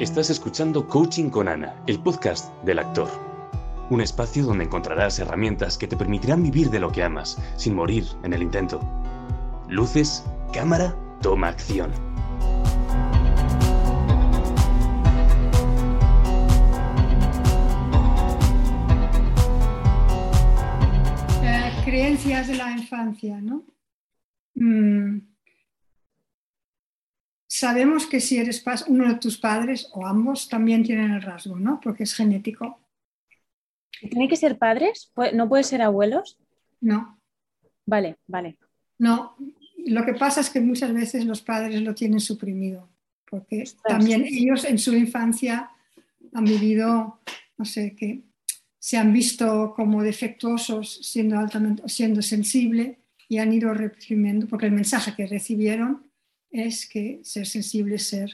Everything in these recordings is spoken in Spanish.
Estás escuchando Coaching con Ana, el podcast del actor. Un espacio donde encontrarás herramientas que te permitirán vivir de lo que amas, sin morir en el intento. Luces, cámara, toma acción. Creencias de la infancia, ¿no? Mm. Sabemos que si eres uno de tus padres o ambos también tienen el rasgo, ¿no? Porque es genético. ¿Tiene que ser padres? ¿No puede ser abuelos? No. Vale, vale. No, lo que pasa es que muchas veces los padres lo tienen suprimido, porque también ellos en su infancia han vivido, no sé, que se han visto como defectuosos siendo altamente, siendo sensible y han ido reprimiendo, porque el mensaje que recibieron es que ser sensible es ser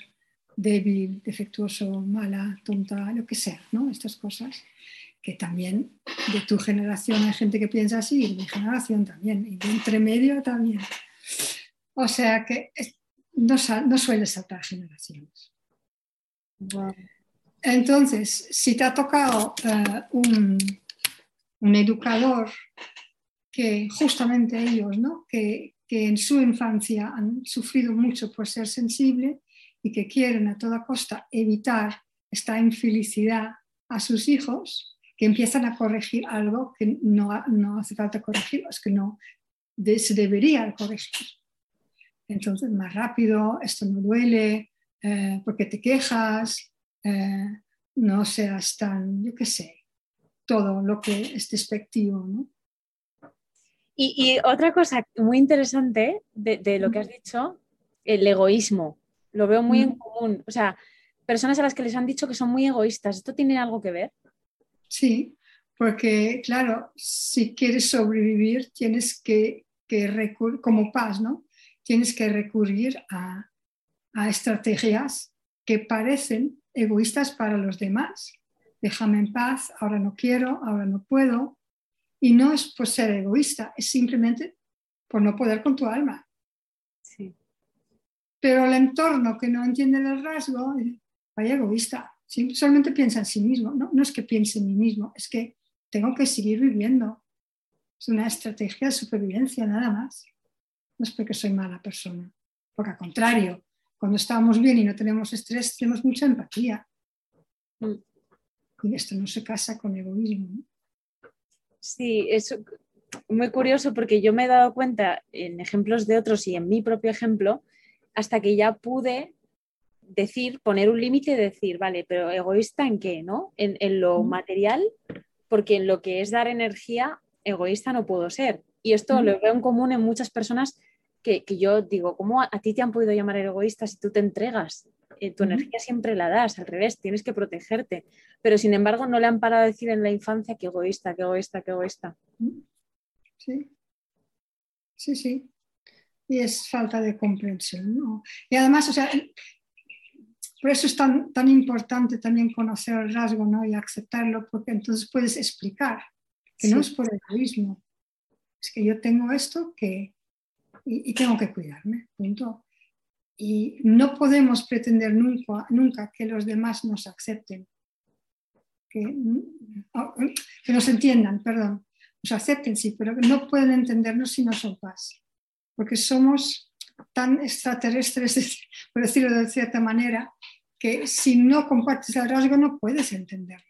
débil, defectuoso, mala, tonta, lo que sea, ¿no? Estas cosas que también de tu generación hay gente que piensa así, y de mi generación también, y de entre medio también. O sea que no, no suele saltar generaciones. Entonces, si te ha tocado eh, un, un, educador que justamente ellos, ¿no? que, que en su infancia han sufrido mucho por ser sensible y que quieren a toda costa evitar esta infelicidad a sus hijos, que empiezan a corregir algo que no, no hace falta corregir, es que no se debería corregir. Entonces, más rápido, esto no duele, eh, porque te quejas, eh, no seas tan, yo qué sé, todo lo que es despectivo. ¿no? Y, otra cosa muy interesante de, lo que has dicho, el egoísmo. Lo veo muy en común. O sea, personas a las que les han dicho que son muy egoístas. ¿Esto tiene algo que ver? Sí, porque claro, si quieres sobrevivir, tienes que, recurrir, como paz, ¿no? Tienes que recurrir a, a estrategias que parecen egoístas para los demás. Déjame en paz, ahora no quiero, ahora no puedo, y no es por ser egoísta, es simplemente por no poder con tu alma. Sí. Pero el entorno que no entiende el rasgo, vaya egoísta, solamente piensa en sí mismo. No, no es que piense en mí mismo, es que tengo que seguir viviendo. Es una estrategia de supervivencia nada más. No es porque soy mala persona, porque al contrario, cuando estamos bien y no tenemos estrés, tenemos mucha empatía. Mm. Y esto no se casa con egoísmo. ¿no? Sí, es muy curioso porque yo me he dado cuenta en ejemplos de otros y en mi propio ejemplo, hasta que ya pude decir, poner un límite y decir, vale, pero egoísta en qué, ¿no? En, lo material, porque en lo que es dar energía, egoísta no puedo ser. Y esto lo veo en común en muchas personas que, yo digo, ¿cómo a, ti te han podido llamar egoísta si tú te entregas? Eh, tu energía siempre la das, al revés, tienes que protegerte. Pero sin embargo, no le han parado a decir en la infancia que egoísta, que egoísta, que egoísta. Sí, sí, sí. Y es falta de comprensión. Y además, o sea, por eso es tan, tan importante también conocer el rasgo ¿no? y aceptarlo, porque entonces puedes explicar que no es por egoísmo, es que yo tengo esto que, y, y tengo que cuidarme, punto y no podemos pretender nunca, nunca que los demás nos acepten, que, que, nos entiendan, perdón, nos acepten, sí, pero no pueden entendernos si no son paz, porque somos tan extraterrestres, por decirlo de cierta manera, que si no compartes el rasgo no puedes entenderlo.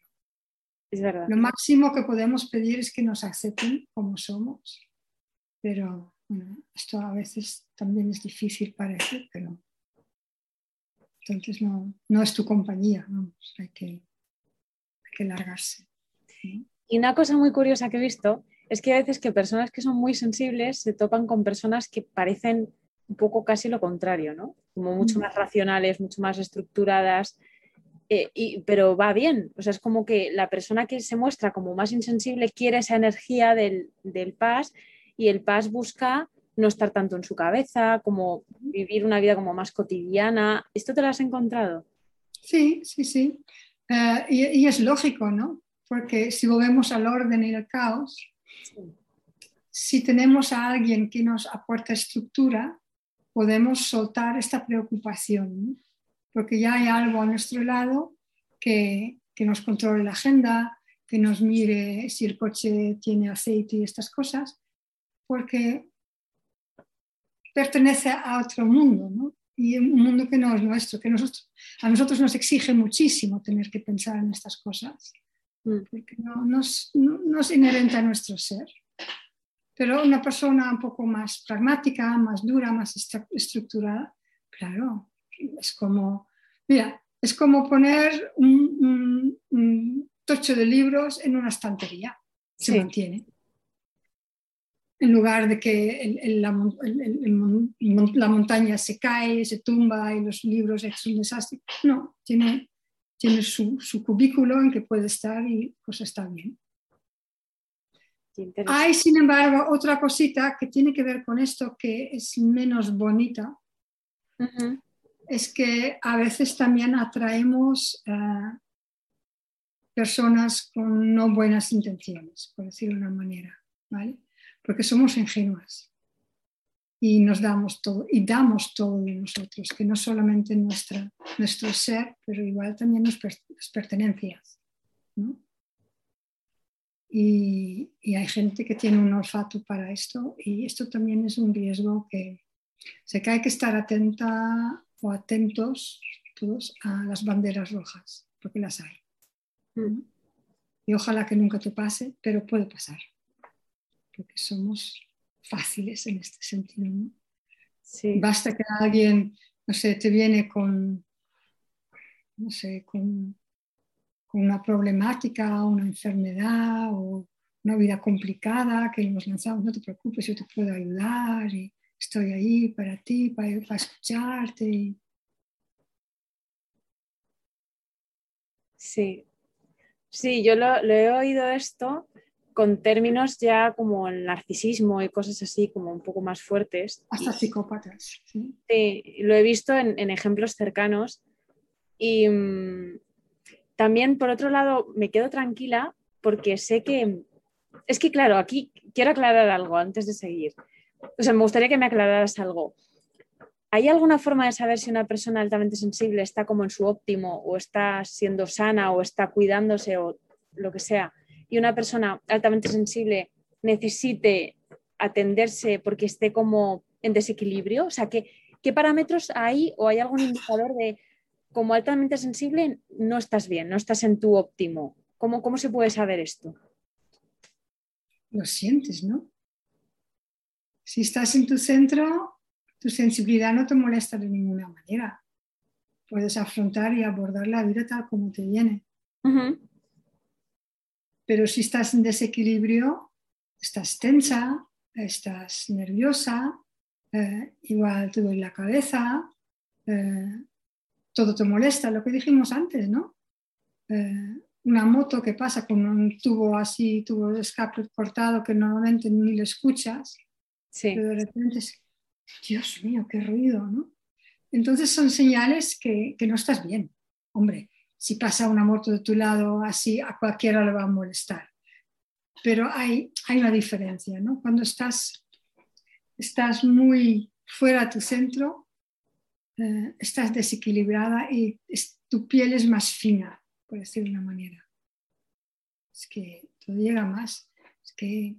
Es verdad. Lo máximo que podemos pedir es que nos acepten como somos, pero esto a veces también es difícil parece, pero entonces no, no es tu compañía, hay, que, que largarse. Y una cosa muy curiosa que he visto es que a veces que personas que son muy sensibles se topan con personas que parecen un poco casi lo contrario, ¿no? Como mucho más racionales, mucho más estructuradas, eh, y, pero va bien. O sea, es como que la persona que se muestra como más insensible quiere esa energía del, del paz y el paz busca no estar tanto en su cabeza, como vivir una vida como más cotidiana. ¿Esto te lo has encontrado? Sí, sí, sí. Eh, y, es lógico, ¿no? Porque si volvemos al orden y al caos, si tenemos a alguien que nos aporta estructura, podemos soltar esta preocupación, porque ya hay algo a nuestro lado que, que nos controle la agenda, que nos mire si el coche tiene aceite y estas cosas, porque pertenece a otro mundo, ¿no? y un mundo que no es nuestro, que nosotros, a nosotros nos exige muchísimo tener que pensar en estas cosas, mm. porque no, no, no, es inherente a nuestro ser. Pero una persona un poco más pragmática, más dura, más estructurada, claro, es como, mira, es como poner un, un, tocho de libros en una estantería, se mantiene en lugar de que la, montaña se cae, se tumba y los libros es un desastre. No, tiene, tiene su, cubículo en que puede estar y pues está bien. Hay, sin embargo, otra cosita que tiene que ver con esto que es menos bonita. Es que a veces también atraemos a personas con no buenas intenciones, por decirlo de una manera. ¿vale? Porque somos ingenuas y nos damos todo y damos todo de nosotros, que no solamente nuestra, nuestro ser, pero igual también nuestras pertenencias. Y, y, hay gente que tiene un olfato para esto y esto también es un riesgo que sé que hay que estar atenta o atentos todos a las banderas rojas, porque las hay. Mm. Y ojalá que nunca te pase, pero puede pasar porque somos fáciles en este sentido. Basta que alguien, no sé, te viene con, no sé, con, una problemática, una enfermedad o una vida complicada que nos lanzamos, no te preocupes, yo te puedo ayudar y estoy ahí para ti, para, escucharte. Sí, sí, yo lo, lo, he oído esto con términos ya como el narcisismo y cosas así, como un poco más fuertes. Hasta psicópatas. Sí. lo he visto en, ejemplos cercanos. Y mm, también, por otro lado, me quedo tranquila porque sé que. Es que, claro, aquí quiero aclarar algo antes de seguir. O sea, me gustaría que me aclararas algo. ¿Hay alguna forma de saber si una persona altamente sensible está como en su óptimo o está siendo sana o está cuidándose o lo que sea? Y una persona altamente sensible necesite atenderse porque esté como en desequilibrio? O sea, ¿qué, qué parámetros hay o hay algún indicador de como altamente sensible no estás bien, no estás en tu óptimo? ¿Cómo, cómo se puede saber esto? Lo sientes, ¿no? Si estás en tu centro, tu sensibilidad no te molesta de ninguna manera. Puedes afrontar y abordar la vida tal como te viene. Pero si estás en desequilibrio, estás tensa, estás nerviosa, eh, igual te duele la cabeza, eh, todo te molesta, lo que dijimos antes, ¿no? Eh, una moto que pasa con un tubo así, tubo de escape cortado que normalmente ni lo escuchas, pero de repente es, Dios mío, qué ruido, ¿no? Entonces son señales que, que no estás bien, hombre si pasa una moto de tu lado así, a cualquiera le va a molestar. Pero hay, hay una diferencia, ¿no? Cuando estás, estás muy fuera de tu centro, eh, estás desequilibrada y tu piel es más fina, por decir de una manera. Es que todo llega más. Es que...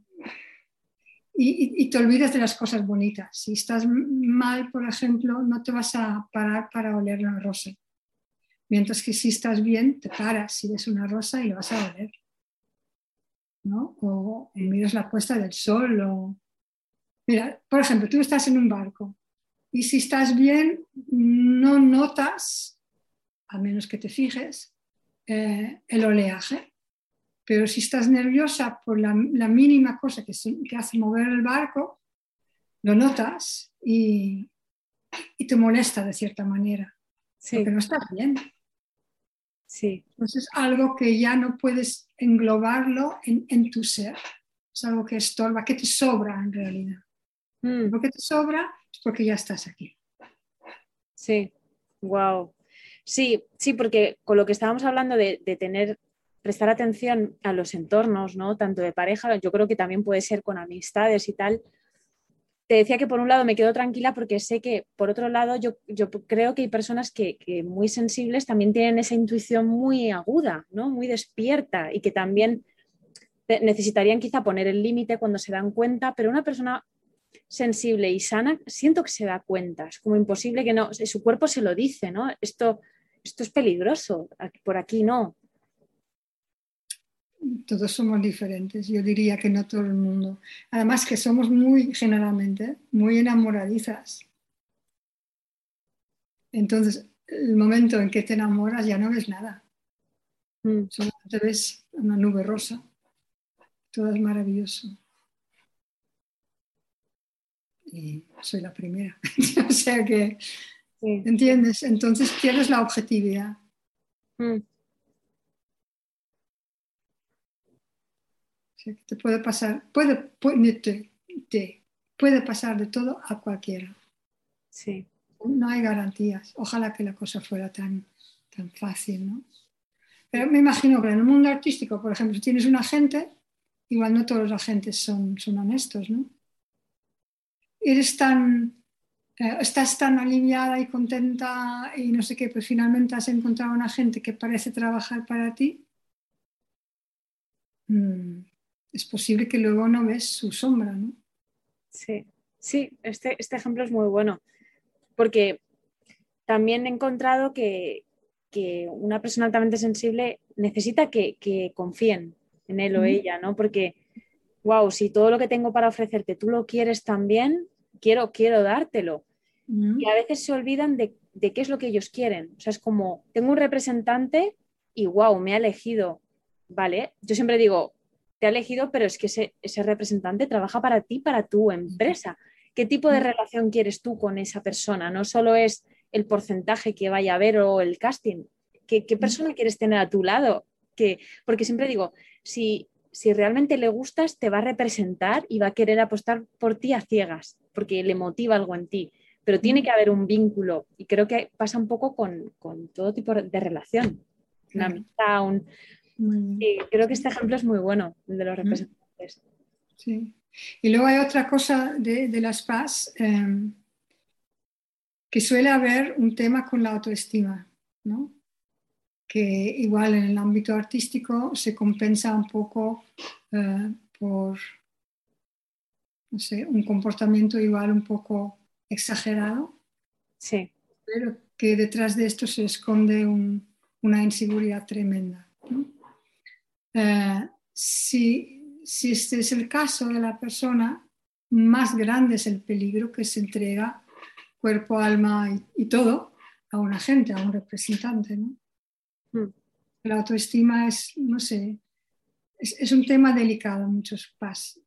Y, y, te olvidas de las cosas bonitas. Si estás mal, por ejemplo, no te vas a parar para oler la rosa Mientras que si estás bien, te paras, si ves una rosa y lo vas a ver. ¿no? O, miras la puesta del sol. O... Mira, por ejemplo, tú estás en un barco y si estás bien, no notas, a menos que te fijes, eh, el oleaje. Pero si estás nerviosa por la, mínima cosa que, que, hace mover el barco, lo notas y, y te molesta de cierta manera. Porque no estás bien. Sí. Entonces, algo que ya no puedes englobarlo en, tu ser. Es algo que estorba, que te sobra en realidad. Mm. Lo que te sobra es porque ya estás aquí. Sí, wow. Sí, sí, porque con lo que estábamos hablando de, tener, prestar atención a los entornos, ¿no? Tanto de pareja, yo creo que también puede ser con amistades y tal. Te decía que por un lado me quedo tranquila porque sé que por otro lado yo, yo creo que hay personas que, que, muy sensibles también tienen esa intuición muy aguda, ¿no? muy despierta y que también necesitarían quizá poner el límite cuando se dan cuenta, pero una persona sensible y sana siento que se da cuenta, es como imposible que no, su cuerpo se lo dice, ¿no? Esto, esto es peligroso, por aquí no, todos somos diferentes, yo diría que no todo el mundo. Además que somos muy, generalmente, muy enamoradizas. Entonces, el momento en que te enamoras ya no ves nada. Mm. Solamente ves una nube rosa. Todo es maravilloso. Y soy la primera. o sea que, ¿entiendes? Entonces tienes la objetividad. Mm. Te puede pasar, puede, puede, puede pasar de todo a cualquiera. Sí. No hay garantías. Ojalá que la cosa fuera tan, tan fácil, ¿no? Pero me imagino que en el mundo artístico, por ejemplo, si tienes un agente, igual no todos los agentes son, son honestos, ¿no? Eres tan, eh, estás tan aliviada y contenta y no sé qué, pues finalmente has encontrado un agente que parece trabajar para ti. Mm, es posible que luego no ves su sombra, ¿no? Sí, sí, este, este ejemplo es muy bueno, porque también he encontrado que, una persona altamente sensible necesita que, confíen en él o ella, ¿no? Porque, wow, si todo lo que tengo para ofrecerte tú lo quieres también, quiero, quiero dártelo. Y a veces se olvidan de, de, qué es lo que ellos quieren. O sea, es como, tengo un representante y wow, me ha elegido. Vale, yo siempre digo, te ha elegido, pero es que ese, representante trabaja para ti, para tu empresa. ¿Qué tipo de relación quieres tú con esa persona? No solo es el porcentaje que vaya a haber o el casting. ¿Qué, persona quieres tener a tu lado? Que, porque siempre digo, si, si realmente le gustas, te va a representar y va a querer apostar por ti a ciegas, porque le motiva algo en ti. Pero tiene que haber un vínculo y creo que pasa un poco con, todo tipo de relación. Una amistad, un, Sí, creo que este ejemplo es muy bueno, el de los representantes. Sí. Y luego hay otra cosa de, las PAS, em, que suele haber un tema con la autoestima, ¿no? que igual en el ámbito artístico se compensa un poco eh, por, no sé, un comportamiento igual un poco exagerado. Sí. Pero que detrás de esto se esconde una inseguridad tremenda. ¿no? Eh, si, si este es el caso de la persona, más grande es el peligro que se entrega cuerpo, alma y, todo a un agente, a un representante. ¿no? Hmm. La autoestima es, no sé, es, un tema delicado en muchos pasos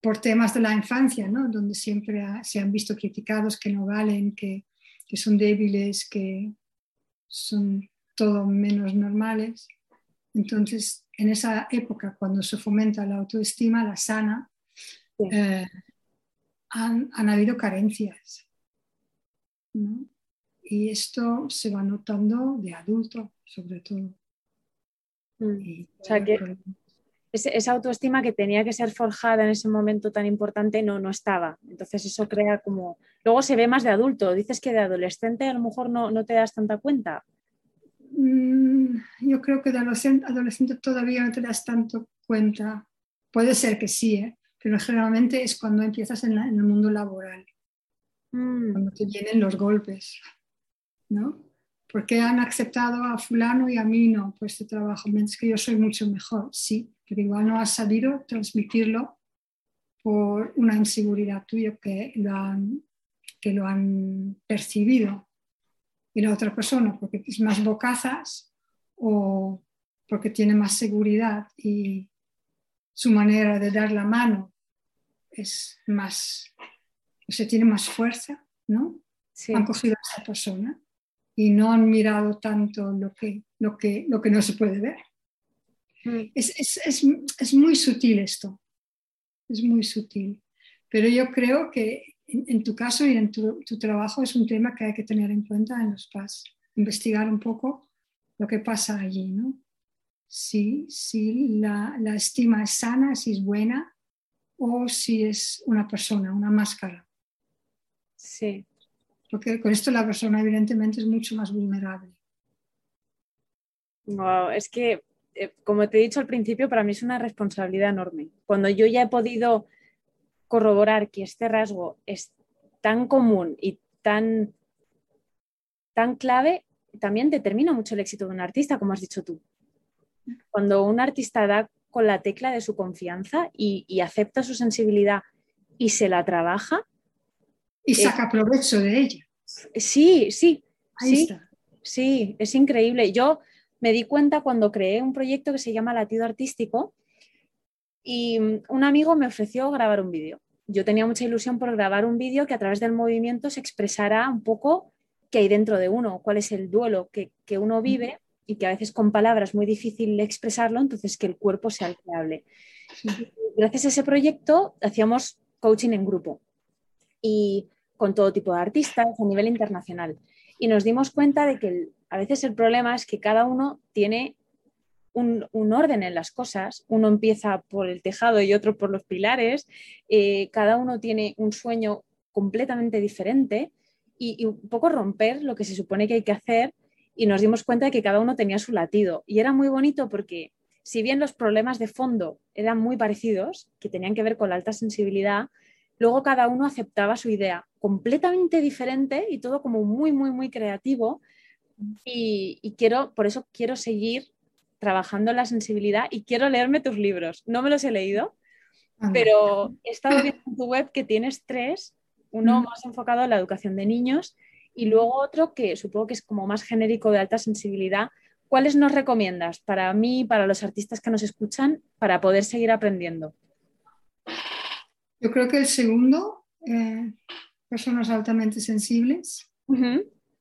por temas de la infancia, ¿no? donde siempre se han visto criticados que no valen, que, que son débiles, que son todo menos normales. Entonces, en esa época, cuando se fomenta la autoestima, la sana, eh, han, habido carencias. Y esto se va notando de adulto, sobre todo. Mm. o sea que esa autoestima que tenía que ser forjada en ese momento tan importante no, no estaba. Entonces eso crea como... Luego se ve más de adulto. Dices que de adolescente a lo mejor no, no te das tanta cuenta. Mm, yo creo que de adolescente, todavía no te das tanto cuenta. Puede ser que sí, ¿eh? pero generalmente es cuando empiezas en, el mundo laboral, mm. cuando te vienen los golpes, ¿no? Porque han aceptado a fulano y a mí no pues este trabajo? Mientras que yo soy mucho mejor, sí, pero igual no has sabido transmitirlo por una inseguridad tuya que que lo han percibido y la otra persona porque es más bocazas o porque tiene más seguridad y su manera de dar la mano es más, o sea, tiene más fuerza, ¿no? Han cogido a esa persona y no han mirado tanto lo que, lo que, lo que no se puede ver. Mm. Es, es, es, es muy sutil esto, es muy sutil. Pero yo creo que en, tu caso y en tu, trabajo es un tema que hay que tener en cuenta en los PAS, investigar un poco lo que pasa allí, ¿no? Si, si la, estima es sana, si es buena, o si es una persona, una máscara. Sí. Porque con esto la persona evidentemente es mucho más vulnerable. Wow, es que, eh, como te he dicho al principio, para mí es una responsabilidad enorme. Cuando yo ya he podido corroborar que este rasgo es tan común y tan, tan clave, también determina mucho el éxito de un artista, como has dicho tú. Cuando un artista da con la tecla de su confianza y, acepta su sensibilidad y se la trabaja. Y saca provecho de ella. Sí, sí. Ahí sí, está. sí, es increíble. Yo me di cuenta cuando creé un proyecto que se llama Latido Artístico y un amigo me ofreció grabar un vídeo. Yo tenía mucha ilusión por grabar un vídeo que a través del movimiento se expresara un poco qué hay dentro de uno, cuál es el duelo que, que uno vive y que a veces con palabras es muy difícil expresarlo, entonces que el cuerpo sea el que hable. Gracias a ese proyecto hacíamos coaching en grupo y con todo tipo de artistas a nivel internacional. Y nos dimos cuenta de que a veces el problema es que cada uno tiene un, orden en las cosas. Uno empieza por el tejado y otro por los pilares. Eh, cada uno tiene un sueño completamente diferente y, y, un poco romper lo que se supone que hay que hacer y nos dimos cuenta de que cada uno tenía su latido. Y era muy bonito porque si bien los problemas de fondo eran muy parecidos, que tenían que ver con la alta sensibilidad, luego cada uno aceptaba su idea completamente diferente y todo como muy, muy, muy creativo. Y, quiero, por eso quiero seguir trabajando la sensibilidad y quiero leerme tus libros. No me los he leído, pero he estado viendo en tu web que tienes tres, uno más enfocado en la educación de niños y luego otro que supongo que es como más genérico de alta sensibilidad. ¿Cuáles nos recomiendas para mí y para los artistas que nos escuchan para poder seguir aprendiendo? Yo creo que el segundo, eh, personas altamente sensibles,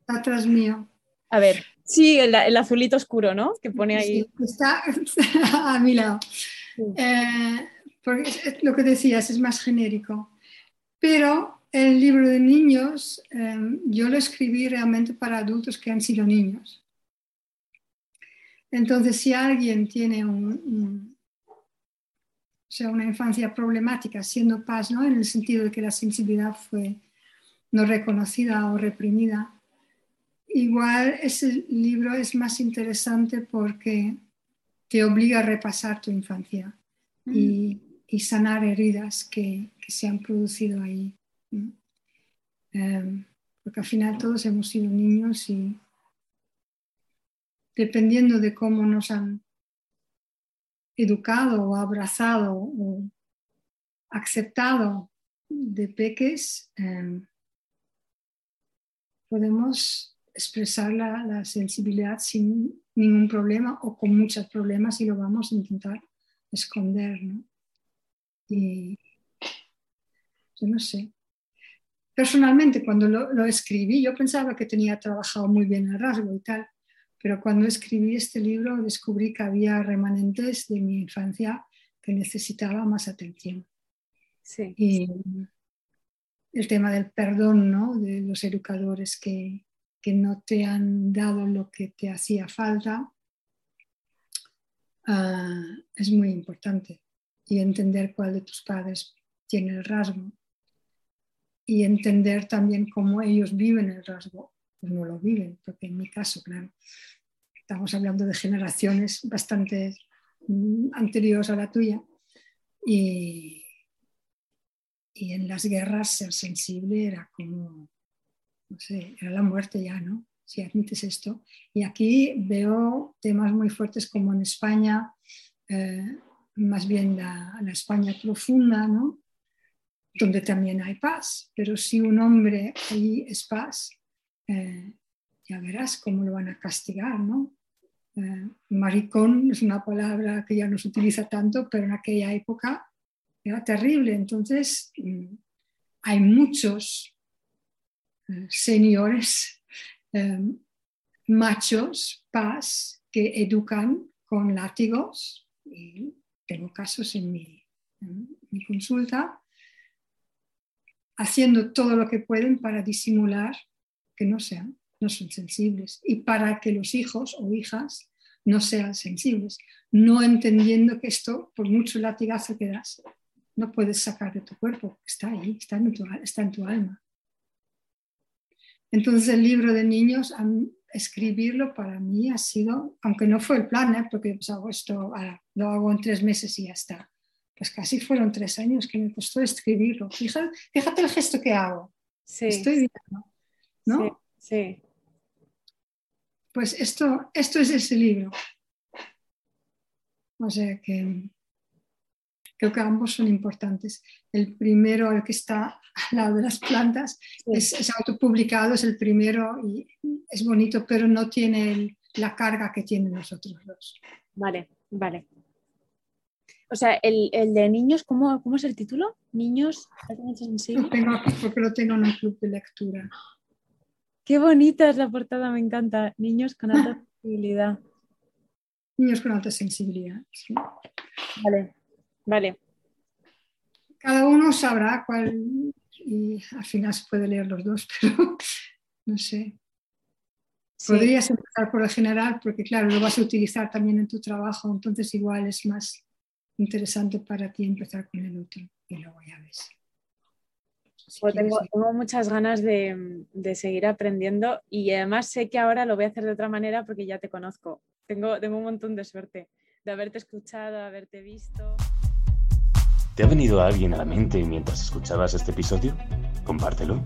atrás mío. A ver, sí, el, azulito oscuro, ¿no? Que pone ahí. está a mi lado. Eh, porque lo que decías es más genérico. Pero el libro de niños em, yo lo escribí realmente para adultos que han sido niños. Entonces, si alguien tiene sea, una infancia problemática, siendo paz, ¿no? en el sentido de que la sensibilidad fue no reconocida o reprimida, igual ese libro es más interesante porque te obliga a repasar tu infancia y, sanar heridas que se han producido ahí. Em, porque al final todos hemos sido niños y dependiendo de cómo nos han educado o abrazado o aceptado de peques, em, podemos expresar la, sensibilidad sin ningún problema o con muchos problemas y lo vamos a intentar esconder. Y yo no sé, Personalmente, cuando lo, escribí, yo pensaba que tenía trabajado muy bien el rasgo y tal, pero cuando escribí este libro descubrí que había remanentes de mi infancia que necesitaba más atención. Sí. Y el tema del perdón, ¿no? De los educadores que, que no te han dado lo que te hacía falta, ah, es muy importante. Y entender cuál de tus padres tiene el rasgo. Y entender también cómo ellos viven el rasgo, pues no lo viven, porque en mi caso, claro, estamos hablando de generaciones bastante mm, anteriores a la tuya. Y, y en las guerras ser sensible era como, era la muerte ya, ¿no? Si admites esto. Y aquí veo temas muy fuertes como en España, eh, más bien la, la España profunda, ¿no? donde también hay paz, pero si un hombre ahí es paz, eh, ya verás cómo lo van a castigar, ¿no? Eh, maricón es una palabra que ya no se utiliza tanto, pero en aquella época era terrible. Entonces, mm, hay muchos señores machos, paz, que educan con látigos, y tengo casos en mi, en mi consulta, haciendo todo lo que pueden para disimular que no sean, no son sensibles y para que los hijos o hijas no sean sensibles, no entendiendo que esto, por mucho latigazo que das, no puedes sacar de tu cuerpo, está ahí, está en tu, está en tu alma. Entonces el libro de niños, escribirlo para mí ha sido, aunque no fue el plan, ¿eh? porque pues, hago esto, lo hago en tres meses y ya está. Pues casi fueron tres años que me costó escribirlo. Fíjate, fíjate el gesto que hago. Sí. Estoy viendo, ¿no? Sí, Pues esto, esto es ese libro. O sea que creo que ambos son importantes. El primero, el que está al lado de las plantas, es, autopublicado, es el primero y es bonito, pero no tiene la carga que tienen los otros dos. Vale, vale. O sea, el, de niños, ¿cómo, ¿cómo, es el título? Niños Lo tengo aquí porque lo tengo en un club de lectura. Qué bonita es la portada, me encanta. Niños con alta sensibilidad. Niños con alta sensibilidad. Vale, vale. Cada uno sabrá cuál y al final se puede leer los dos, pero no sé. Podrías empezar por el general porque claro, lo vas a utilizar también en tu trabajo, entonces igual es más interesante para ti empezar con el otro y luego ya ves. Pues tengo, muchas ganas de, seguir aprendiendo y además sé que ahora lo voy a hacer de otra manera porque ya te conozco. Tengo, tengo un montón de suerte de haberte escuchado, de haberte visto. ¿Te ha venido alguien a la mente mientras escuchabas este episodio? Compártelo